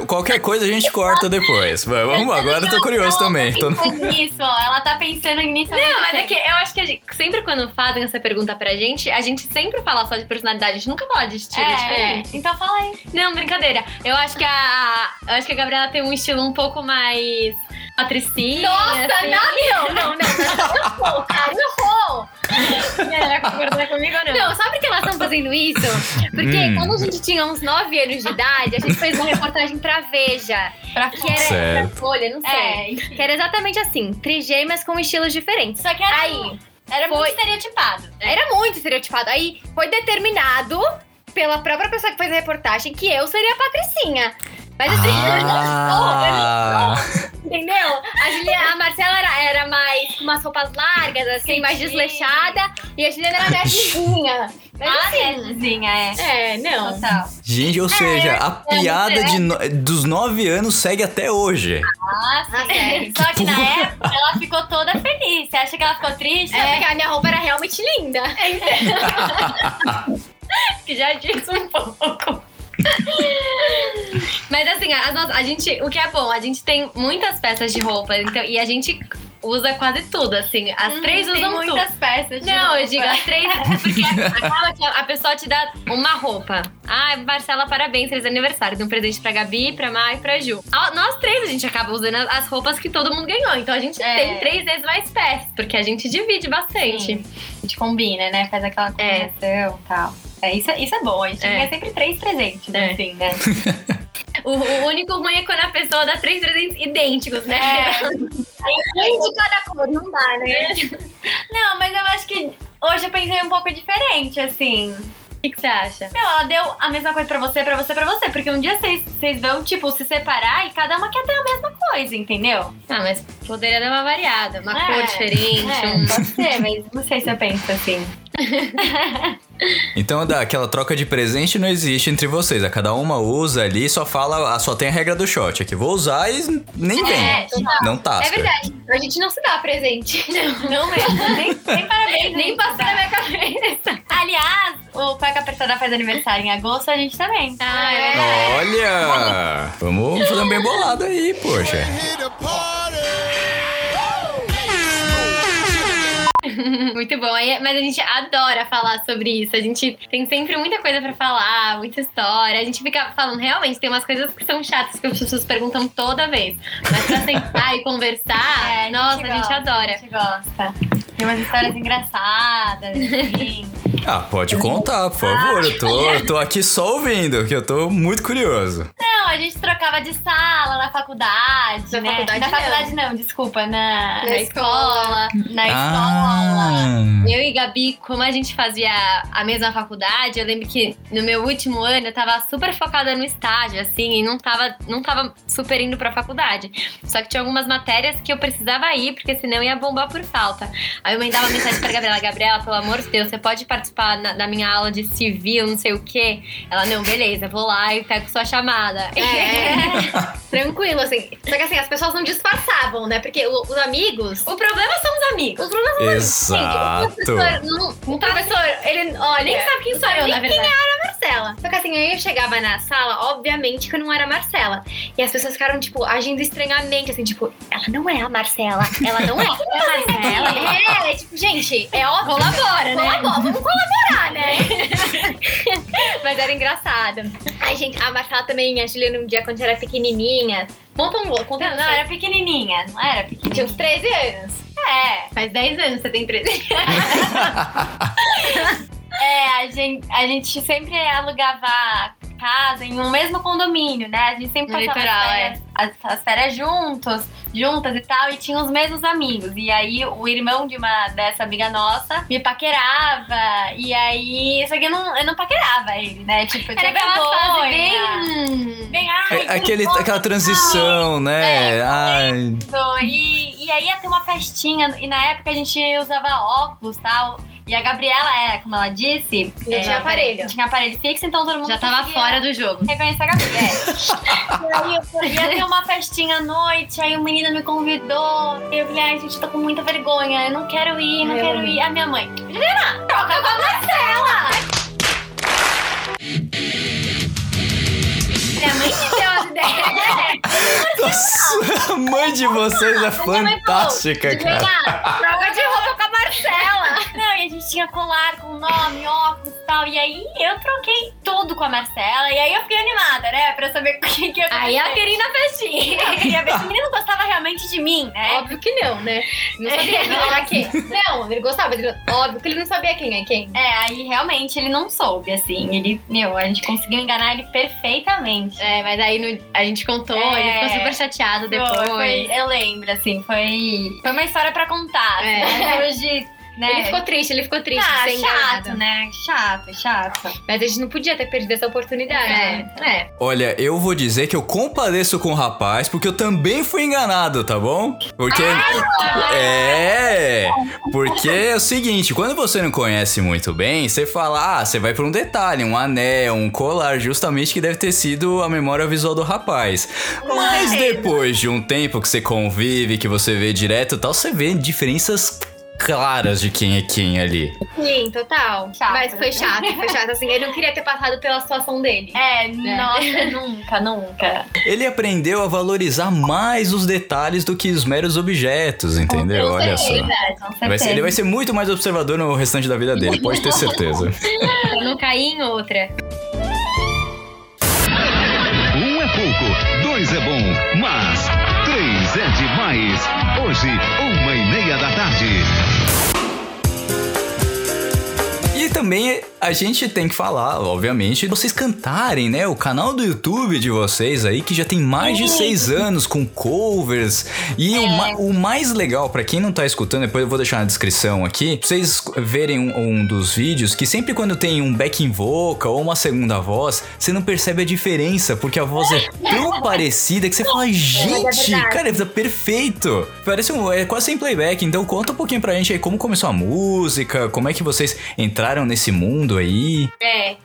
Qualquer coisa a gente corta depois. Vamos, agora eu tô curioso também. Tô- Nisso, ó, ela tá pensando nisso. Não, mas é que eu acho que a gente, sempre quando fazem essa pergunta pra gente, a gente sempre fala só de personalidade, a gente nunca fala de estilo É, diferente. então fala aí. Não, brincadeira. Eu acho que a. Eu acho que a Gabriela tem um estilo um pouco mais patricinha. Nossa, assim. não, não, não, não. Errou, cara, errou. Ela concordar comigo ou não? Não, sabe por que elas estão fazendo isso? Porque Hum. quando a gente tinha uns 9 anos de idade, a gente fez uma reportagem pra Veja. Pra Que era Certo. pra Folha, não sei. É, Que era exatamente assim, trigêmeas com estilos diferentes. só que era, Aí, era foi- muito estereotipado. era muito estereotipado. Aí foi determinado pela própria pessoa que fez a reportagem que eu seria a Patricinha. Mas assim, Ah, entendeu? A, Juliana, a Marcela era, era mais com umas roupas largas, assim, mais desleixada. E a Juliana era nerdzinha. Mas Ah, assim, nerdzinha, é. é, não. Total. gente, ou seja, a piada de no- dos nove anos segue até hoje. Ah, Ah, sim. é. Só que na *laughs* época ela ficou toda feliz. Você acha que ela ficou triste? É, porque a minha roupa era realmente linda. *laughs* que já diz um pouco. *laughs* Mas assim, nossas- a gente, o que é bom, a gente tem muitas peças de roupa, então, e a gente usa quase tudo, assim. As três Hum, Tem usam tudo. muitas peças. de Não, eu roupa. digo as três, porque *laughs* acaba que a pessoa te dá uma roupa. Ah, Marcela, parabéns, feliz aniversário. Deu um presente pra Gabi, pra Mai e pra Ju. Nós três, a gente acaba usando as roupas que todo mundo ganhou. Então a gente É. tem três vezes mais peças, porque a gente divide bastante. Sim. A gente combina, né? Faz aquela É. combinação e tal. É, isso, é- isso é bom. A gente É. ganha sempre três presentes, É. assim, né? *laughs* O, o único ruim é quando a pessoa dá três presentes idênticos, né? É. *laughs* Um de cada cor, não dá, né? *laughs* Não, mas eu acho que hoje eu pensei um pouco diferente, assim. O que, você acha? Meu, ela deu a mesma coisa pra você, pra você, pra você. Porque um dia vocês vocês vão, tipo, se separar e cada uma quer ter a mesma coisa, entendeu? Ah, mas poderia dar uma variada, uma É. cor diferente. É, um- pode ser, mas não sei se eu penso assim. *laughs* Então, aquela troca de presente não existe entre vocês. A cada uma usa ali, só fala, ah, só tem a regra do shot aqui. Vou usar e nem vem. É, Não tasca. É verdade. A gente não se dá presente. *laughs* Não mesmo. Nem, nem parabéns, Nem passou na minha cabeça. Aliás, o Cueca Apertada faz aniversário em agosto, a gente também. Ah, é. Olha! Vamos fazer um bem bolado aí, poxa. *laughs* Muito bom. Aí- Mas a gente adora falar sobre isso. A gente tem sempre muita coisa pra falar, muita história. A gente fica falando, realmente, tem umas coisas que são chatas que as pessoas perguntam toda vez. Mas pra sentar e conversar, *laughs* É, nossa, a gente gosta, adora. A gente gosta. Tem umas histórias engraçadas, *laughs* assim. Ah, pode contar, por favor. Eu tô, eu tô aqui só ouvindo, que eu tô muito curioso. Não, a gente trocava de sala na faculdade, Na né? faculdade na não. faculdade não, desculpa, na, Na escola. Na escola. Ah, Eu e Gabi, como a gente fazia a mesma faculdade, eu lembro que no meu último ano eu tava super focada no estágio, assim, e não tava, não tava super indo pra faculdade. Só que tinha algumas matérias que eu precisava ir, porque senão ia bombar por falta. Aí eu mandava mensagem pra Gabriela: Gabriela, pelo amor de Deus, você pode participar na- da minha aula de civil, não sei o quê? Ela, não, beleza, vou lá e pego sua chamada. É, *laughs* tranquilo, assim. Só que assim, as pessoas não disfarçavam, né? Porque o- os amigos. O problema são os amigos. Os problemas são exato. O professor, não, o professor, ele, olha, Nem sabe quem sou eu, nem na quem verdade. era a Marcela. Só que assim, aí eu chegava na sala, obviamente que eu não era a Marcela. E as pessoas ficaram, tipo, agindo estranhamente, assim, tipo, ela não é a Marcela. Ela não é. a *laughs* Marcela. É, tipo, gente, é óbvio. Colabora, né? Colabora, vamos colaborar, né? *laughs* Mas era engraçado. Ai, gente, a Marcela também, a Juliana, um dia, quando era pequenininha, conta um conta Não, não, era pequenininha, não era pequenininha. Tinha uns 13 anos. É, Faz 10 anos você tem 13. *laughs* é, a gente, a gente sempre alugava casa em um mesmo condomínio, né? A gente sempre No passava litoral, as, férias, as, as férias juntos, juntas e tal, e tinha os mesmos amigos. E aí o irmão de uma dessa amiga nossa me paquerava, e aí. Só que eu não, eu não paquerava ele, né? Tipo, eu tinha Era aquela fase bem... Bem, ai, É aquele, aquela transição, né? Ai, Isso, E, e aí ia ter uma festinha, e na época a gente usava óculos e tal. E a Gabriela era, como ela disse. Não tinha aparelho. Tinha aparelho fixo, então todo mundo Já tava fora do jogo. Reconhecer a Gabriela. *laughs* e aí eu ia ter uma festinha à noite, aí o menino me convidou. E eu falei, ai, gente, eu tô com muita vergonha, eu não quero ir, não eu quero lembro. ir. A minha mãe, Juliana, troca com a Marcela! Minha mãe que deu as ideias. *laughs* nossa, a mãe de vocês é fantástica, cara. Juliana, troca de roupa com a Marcela. Não, e a gente tinha colar com nome, óculos e tal. E aí eu troquei tudo com a Marcela. E aí eu fiquei animada, né? Pra saber o que, que ia Aí eu queria ir na festinha. Eu queria ver se realmente de mim, né? Óbvio que não, né? Não sabia *laughs* quem era quem. Não, ele gostava. Ele, óbvio que ele não sabia quem é quem. É, aí realmente ele não soube, assim. Ele, meu, a gente conseguiu enganar ele perfeitamente. É, mas aí no- a gente contou, É. ele ficou super chateado depois. Foi- foi- eu lembro, assim, foi. Foi uma história pra contar. É. Assim, hoje, né? Ele ficou triste, ele ficou triste ah, de ser chato, enganado. né? Chato, chato. Mas a gente não podia ter perdido essa oportunidade. É. É. Olha, eu vou dizer que eu compadeço com o rapaz, porque eu também fui enganado, tá bom? Porque. É! Porque é o seguinte, quando você não conhece muito bem, você fala, ah, você vai pra um detalhe, um anel, um colar, justamente que deve ter sido a memória visual do rapaz. Mas depois de um tempo que você convive, que você vê direto e tal, você vê diferenças claras de quem é quem ali. Sim, total. Chato. Mas foi chato, foi chato. Assim, ele não queria ter passado pela situação dele. É, nossa, *laughs* nunca, nunca. Ele aprendeu a valorizar mais os detalhes do que os meros objetos, entendeu? Olha só. Com Vai ser- ele vai ser muito mais observador no restante da vida dele, pode ter certeza. *laughs* Pra não cair em outra. Um é pouco, dois é bom, mas três é demais. Hoje, também a gente tem que falar, obviamente, vocês cantarem, né? O canal do YouTube de vocês aí, que já tem mais de seis anos com covers. E o, ma- o mais legal, pra quem não tá escutando, depois eu vou deixar na descrição aqui, pra vocês verem um, um dos vídeos, que sempre quando tem um backing vocal ou uma segunda voz, você não percebe a diferença, porque a voz é tão *laughs* parecida que você fala, gente, cara, é perfeito. Parece um, é quase sem playback. Então conta um pouquinho pra gente aí como começou a música, como é que vocês entraram nesse mundo aí. É.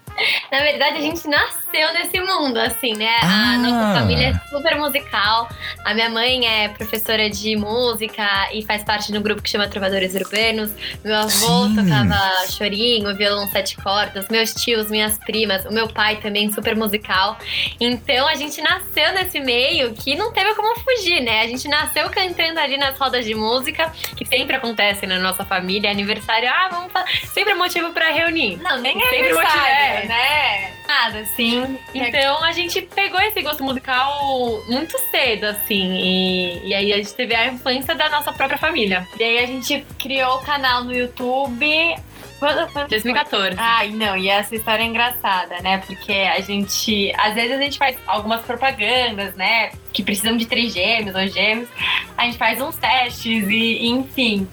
Na verdade, a gente nasceu nesse mundo, assim, né? Ah. A nossa família é super musical. A minha mãe é professora de música e faz parte de um grupo que chama Trovadores Urbanos. Meu avô Sim. tocava chorinho, violão sete cordas. Meus tios, minhas primas. O meu pai também, super musical. Então, a gente nasceu nesse meio que não teve como fugir, né? A gente nasceu cantando ali nas rodas de música, que sempre acontece na nossa família. Aniversário, ah, vamos fazer. Sempre é motivo pra reunir. Não, nem é Sempre aniversário, motivo, né? Nada, assim. Então a gente pegou esse gosto musical muito cedo, assim. E, e aí a gente teve a influência da nossa própria família. E aí a gente criou o canal no YouTube Quando, quando 2014. Ai, não, e essa história é engraçada, né? Porque a gente, às vezes a gente faz algumas propagandas, né? Que precisam de três gêmeos ou gêmeos. A gente faz uns testes e, enfim.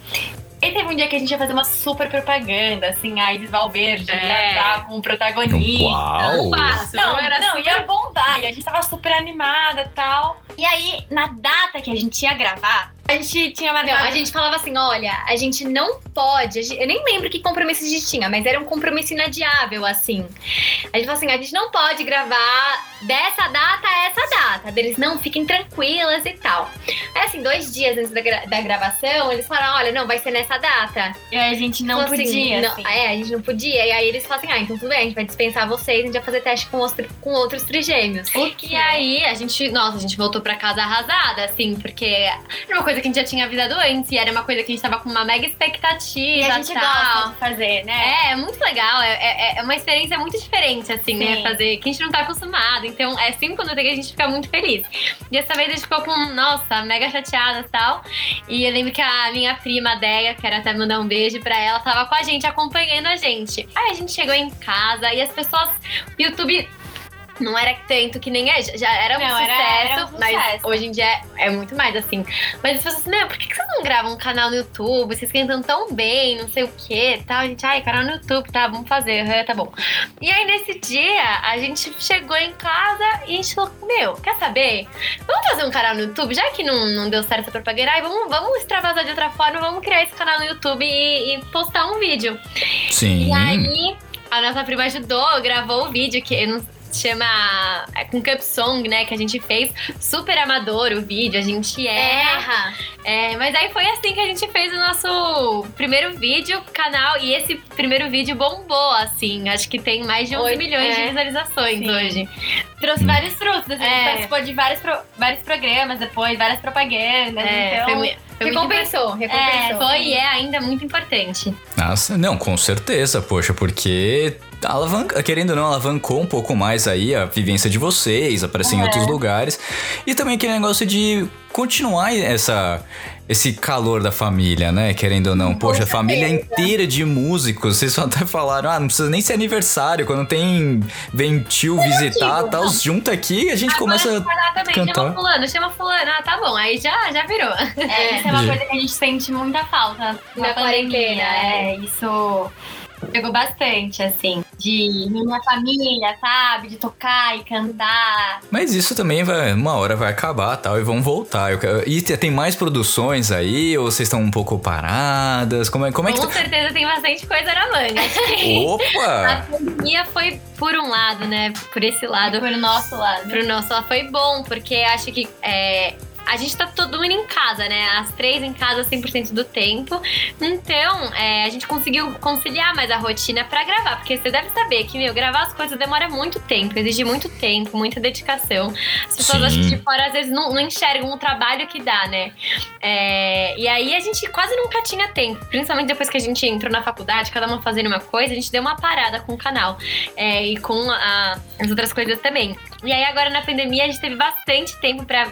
E teve um dia que a gente ia fazer uma super propaganda, assim, a Isis Valverde É. ia estar como protagonista. Uau! Fácil, Não, era não, super- ia bombar. E a gente tava super animada e tal. E aí, na data que a gente ia gravar, a gente tinha marcado... a gente falava assim, olha, a gente não pode, gente- eu nem lembro que compromisso a gente tinha, mas era um compromisso inadiável, assim. A gente falou assim, a gente não pode gravar dessa data a essa data. Deles, não, fiquem tranquilas e tal. Aí, assim, dois dias antes da, gra- da gravação, eles falaram, olha, não, vai ser nessa data. E aí a gente não assim, podia, não- assim. é, a gente não podia. E aí eles falaram assim, ah, então tudo bem, a gente vai dispensar vocês, a gente vai fazer teste com, os, com outros trigêmeos. E aí, a gente, nossa, a gente voltou pra casa arrasada, assim, porque era uma coisa que a gente já tinha avisado antes, e era uma coisa que a gente tava com uma mega expectativa E a gente tal. gosta de fazer, né? É, é muito legal, é, é, é uma experiência muito diferente, assim, né? Sim. Fazer, que a gente não tá acostumado. Então, é sempre quando tem que a gente fica muito feliz. E dessa vez a gente ficou com, nossa, mega chateada e tal. E eu lembro que a minha prima Deia, quero até mandar um beijo pra ela, tava com a gente, acompanhando a gente. Aí a gente chegou em casa e as pessoas. O YouTube. Não era tanto que nem é, já- era um, Não, sucesso, era- era um mas sucesso. hoje em dia é, é muito mais assim. Mas as pessoas assim, meu, por que que vocês não gravam um canal no YouTube? Vocês cantam tão bem, não sei o que tal. A gente, ai, canal no YouTube, tá, vamos fazer, aham, tá bom. E aí nesse dia, a gente chegou em casa e a gente falou, meu, quer saber? Vamos fazer um canal no YouTube? Já que não, não deu certo essa propaganda, ai, vamos, vamos extravasar de outra forma, vamos criar esse canal no YouTube e, e postar um vídeo. Sim. E aí, a nossa prima ajudou, gravou o vídeo que não chama é, com Cup Song, né, que a gente fez, super amador o vídeo, a gente erra, é, mas aí foi assim que a gente fez o nosso primeiro vídeo, canal, e esse primeiro vídeo bombou, assim, acho que tem mais de 11 Oito, milhões de é. visualizações Sim. hoje. Trouxe vários frutos. assim, A gente É. participou de vários, pro- vários programas depois, várias propagandas. É, então, foi, muito Recompensou, É, recompensou. foi e é ainda muito importante. Nossa, não, com certeza, poxa, porque alavanca, querendo ou não, alavancou um pouco mais aí a vivência de vocês, aparecer em outros lugares. E também aquele negócio de continuar essa, esse calor da família, né? Querendo ou não. Poxa, a família inteira de músicos, vocês só até falaram, ah, não precisa nem ser aniversário, quando tem, vem tio visitar, tal, junta aqui e a gente começa Agora falar também, cantar. chama fulano, chama fulano, ah, tá bom, aí já, já virou. é, isso é uma É. coisa que a gente sente muita falta na, Na quarentena, É, isso pegou bastante, assim. De minha família, sabe? De tocar e cantar. Mas isso também vai, uma hora vai acabar tal, e vão voltar. Eu quero- e te- tem mais produções aí, ou vocês estão um pouco paradas? Como é, como é que Com tá? certeza tem bastante coisa na manga. Que *laughs* a Opa! pandemia foi por um lado, né? Por esse lado. Foi no nosso lado. Pro nosso lado foi bom, porque acho que é, a gente tá todo mundo em casa, né? As três em casa 100% do tempo. Então, é, a gente conseguiu conciliar mais a rotina pra gravar. Porque você deve saber que, meu, gravar as coisas demora muito tempo, exige muito tempo, muita dedicação. As pessoas Sim. acham que de fora às vezes não, não enxergam o trabalho que dá, né? É, e aí a gente quase nunca tinha tempo. Principalmente depois que a gente entrou na faculdade, cada uma fazendo uma coisa, a gente deu uma parada com o canal. É, e com a- as outras coisas também. E aí agora na pandemia a gente teve bastante tempo pra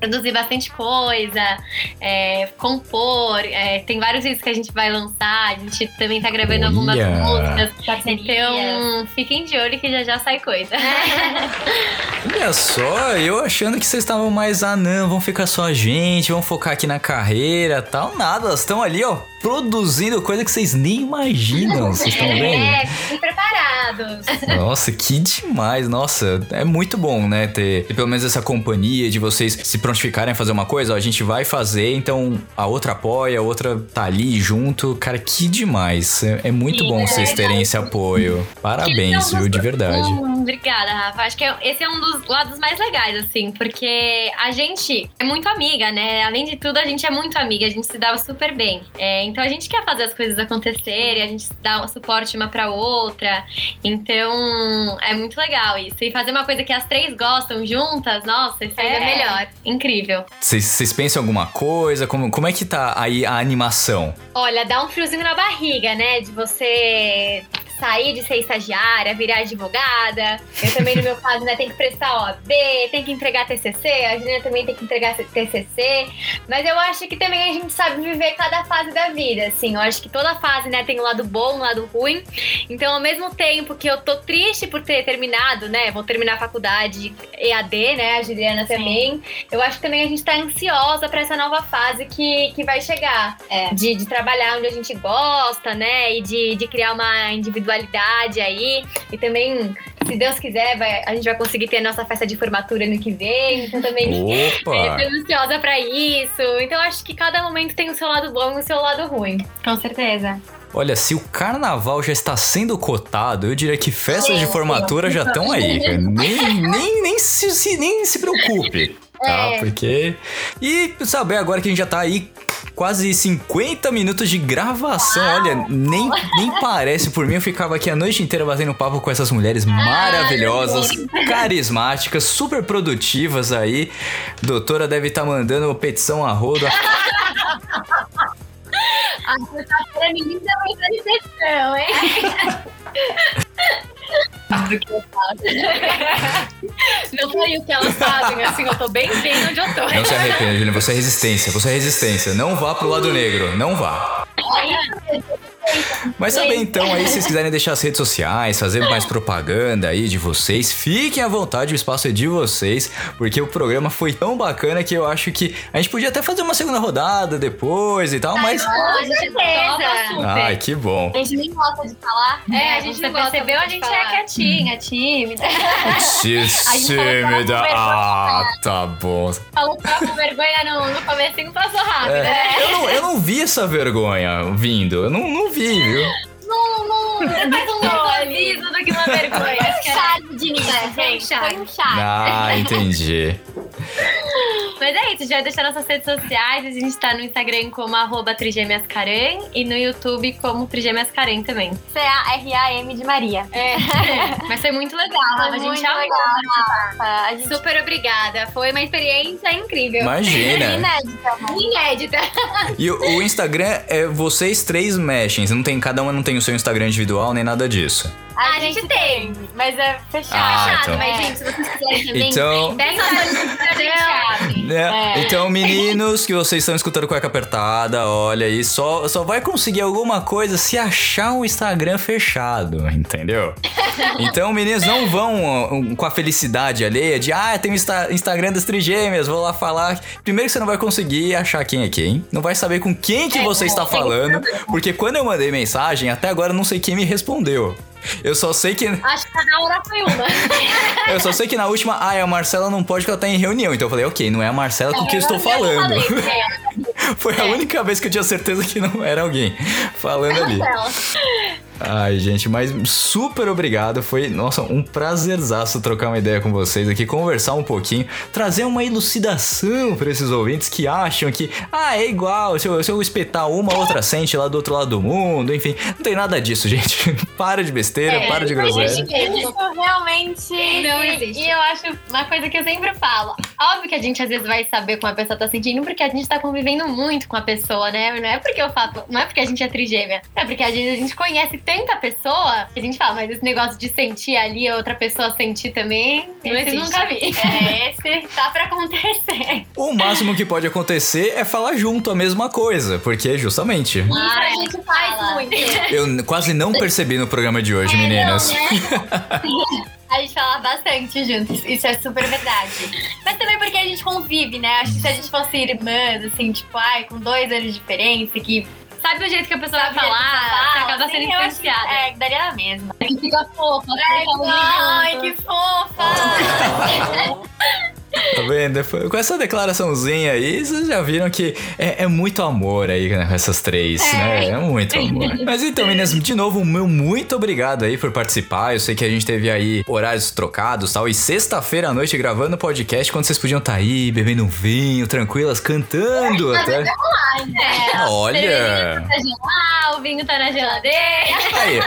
produzir bastante coisa, é, compor, é, tem vários vídeos que a gente vai lançar, a gente também tá gravando algumas Olha! músicas. Parcerias. Então, fiquem de olho que já já sai coisa. *laughs* Olha só, eu achando que vocês estavam mais, ah não, vão ficar só a gente, vão focar aqui na carreira tal. Nada, elas estão ali, ó, produzindo coisa que vocês nem imaginam. *laughs* Vocês estão vendo? É, fiquem preparados. Nossa, que demais. Nossa, é muito bom, né? Ter, ter pelo menos essa companhia de vocês se prontificarem a fazer uma coisa. Ó, a gente vai fazer, então a outra apoia, a outra tá ali junto. Cara, que demais. É, é muito Sim, bom é vocês terem esse apoio. Parabéns, viu? De verdade. Hum, obrigada, Rafa. Acho que é- esse é um dos lados mais legais, assim, porque a gente é muito amiga, né? Além de tudo, a gente é muito amiga, a gente se dava super bem. É, então a gente quer fazer as coisas acontecerem, a gente dá um suporte uma pra outra. Então é muito legal isso. E fazer uma coisa que as três gostam juntas, nossa, isso Ainda é melhor. Incrível. Vocês vocês pensam em alguma coisa? Como, como é que tá aí a animação? Olha, dá um friozinho na barriga, né? De você sair de ser estagiária, virar advogada. Eu também, no meu caso, né, tenho que prestar OAB, tenho que entregar TCC, a Juliana também tem que entregar TCC. Mas eu acho que também a gente sabe viver cada fase da vida, assim. Eu acho que toda fase, né, tem um lado bom, um lado ruim. Então, ao mesmo tempo que eu tô triste por ter terminado, né, vou terminar a faculdade EAD, né, a Juliana também. Eu acho que também a gente tá ansiosa pra essa nova fase que, que vai chegar. É. De, de trabalhar onde a gente gosta, né, e de, de criar uma individualidade aí. E também, se Deus quiser, vai- a gente vai conseguir ter a nossa festa de formatura ano que vem. Então também *laughs* *laughs* tô ansiosa pra isso. Então acho que cada momento tem o seu lado bom e o seu lado ruim. Com certeza. Olha, se o carnaval já está sendo cotado, eu diria que festas de formatura já estão aí. *laughs* cara. Nem, nem, nem, se- nem se preocupe. Tá? Porque. E saber agora que a gente já tá aí. Quase 50 minutos de gravação. Olha, nem, nem parece. Por mim, eu ficava aqui a noite inteira batendo papo com essas mulheres maravilhosas, *laughs* carismáticas, super produtivas aí. Doutora deve estar mandando petição a rodo. Pra mim, dá muita decepção, hein? *laughs* *laughs* Não foi o que elas fazem, assim, eu tô bem bem onde eu tô. Não se arrependa, Juliana. Você é resistência. Você é resistência. Não vá pro lado negro. Não vá. Mas também, então, aí, se vocês quiserem deixar as redes sociais, fazer mais propaganda aí de vocês, fiquem à vontade, o espaço é de vocês, porque o programa foi tão bacana que eu acho que a gente podia até fazer uma segunda rodada depois e tal, mas. Com certeza. Ai, que bom. A gente nem gosta de falar. É, a gente Você não percebeu? muito A de gente é quietinha, tímida. Tímida. Ah, tá bom. Falou que tava com vergonha no, no comecinho, passou rápido. É, né? eu, não, eu não vi essa vergonha vindo. Eu não, não vi, viu? Não, não, faz um nervosismo do que uma vergonha. Que era- Charme É, foi um charme. Foi um. Ah, entendi. Mas é isso, vai deixar nossas redes sociais. A gente tá no Instagram como arroba e no YouTube como trigêmeascaran também. C-A-R-A-M de Maria. É, mas foi muito legal. Foi a gente muito legal, gente Super obrigada. Foi uma experiência incrível. Imagina. inédita. né? Inédita. E o, Instagram é vocês três mexem. Não tem, cada uma não tem o seu Instagram individual nem nada disso. A, gente tem, mas é fechado. Ah, então. mas gente, se vocês quiserem também, Então, peça a Instagram. né? então, meninos que vocês estão escutando cueca apertada, olha aí, só, só vai conseguir alguma coisa se achar um Instagram fechado, entendeu? *laughs* Então, meninos, não vão com a felicidade alheia de, ah, tem o Insta- Instagram das trigêmeas, vou lá falar. Primeiro que você não vai conseguir achar quem é quem, não vai saber com quem que você está falando, porque quando eu mandei mensagem, até agora eu não sei quem me respondeu. Eu só sei que Acho que cada hora foi uma. *laughs* eu só sei que na última, ah, a Marcela não pode porque ela tá em reunião. Então eu falei, ok, não é a Marcela com quem eu estou falando. *laughs* Foi a única vez que eu tinha certeza que não era alguém falando ali. Ai, gente, mas super obrigado. Foi, nossa, um prazerzaço trocar uma ideia com vocês aqui, conversar um pouquinho, trazer uma elucidação para esses ouvintes que acham que, ah, é igual, se eu, se eu espetar uma, outra sente lá do outro lado do mundo, enfim. Não tem nada disso, *laughs* gente. para de besteira, para de groselha. Isso realmente. Não existe. E eu acho uma coisa que eu sempre falo. Óbvio que a gente às vezes vai saber como a pessoa tá sentindo, porque a gente tá convivendo muito com a pessoa, né? Não é porque eu falo, não é porque a gente é trigêmea, é porque às vezes a gente conhece tanta pessoa que a gente fala, mas esse negócio de sentir ali a outra pessoa sentir também, Não esse existe. nunca vi. *laughs* É, esse tá pra acontecer. O máximo que pode acontecer é falar junto a mesma coisa, porque justamente. Isso a gente faz muito. Eu quase não percebi no programa de hoje, meninas. *laughs* A gente fala bastante juntos, isso é super verdade. Mas também porque a gente convive, né? Acho que se a gente fosse irmãs, assim, tipo, ai, com dois anos de diferença, que Sabe o jeito que a pessoa vai sabe que falar, fala, você acaba sendo que- influenciada. É, daria na mesma. Fica fofa, Ai, ai, que fofa! *laughs* Tá vendo? Foi- Com essa declaraçãozinha aí, vocês já viram que é, é muito amor aí né, com essas três, né? É muito *laughs* amor. Mas então, meninas, de novo, meu muito obrigado aí por participar. Eu sei que a gente teve aí horários trocados e tal. E sexta-feira à noite gravando o podcast, quando vocês podiam estar aí bebendo um vinho, tranquilas, cantando até. *laughs* Olha! Ah, o vinho tá na geladeira. Aí.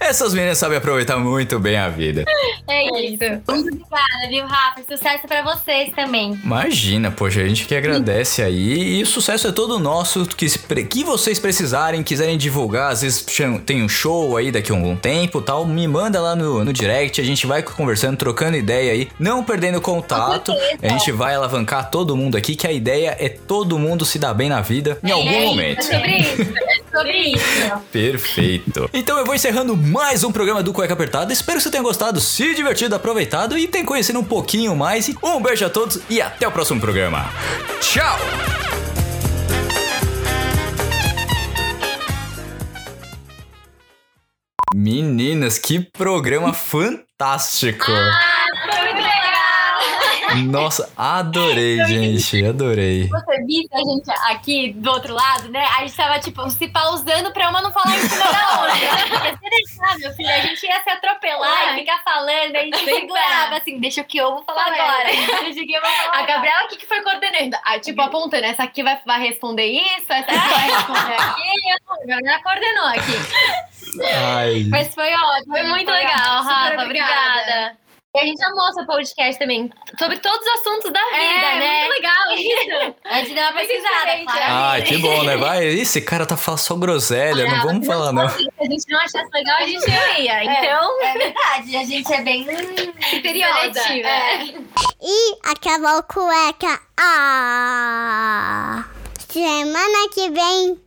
*laughs* Essas meninas sabem aproveitar muito bem a vida. É isso. Muito obrigada, viu, Rafa? Sucesso pra vocês também. Imagina, poxa, a gente que agradece aí. E o sucesso é todo nosso. Que, que vocês precisarem, quiserem divulgar, às vezes tem um show aí daqui a algum tempo tal, me manda lá no, no direct. A gente vai conversando, trocando ideia aí, não perdendo contato. A gente vai alavancar todo mundo aqui, que a ideia é todo mundo se dar bem na vida em algum momento. Sobre isso. *laughs* Sobre isso. Perfeito. Então eu vou encerrando mais um programa do Cueca Apertada. Espero que você tenha gostado, se divertido, aproveitado e tenha conhecido um pouquinho mais. Um beijo a todos e até o próximo programa. Tchau! Meninas, que programa fantástico! Nossa, adorei, gente, adorei. Você viu a gente aqui do outro lado, né? A gente tava, tipo, se pausando pra uma não falar em cima da outra. *laughs* Porque se deixar, meu filho, a gente ia se atropelar e ficar falando, a gente segurava assim, deixa que eu vou falar agora. *laughs* Deixa que eu vou falar A agora. Gabriela aqui que foi coordenando. Ah, tipo, apontando, essa aqui vai, vai responder isso, essa aqui vai responder *laughs* aquilo. A Gabriela coordenou aqui. Ai. Mas foi ótimo. Foi muito Foi legal, Rafa. Obrigada. E a gente amou seu podcast também. Sobre todos os assuntos da vida, É, né? muito legal isso. A gente deu uma pesquisada, claro. Ai, que bom, né? Vai, esse cara tá falando só groselha, não vamos falar não. Se a gente não achasse legal, a gente não ia. Então, É verdade, a gente é bem seletiva. É. E acabou cueca. Ah! Semana que vem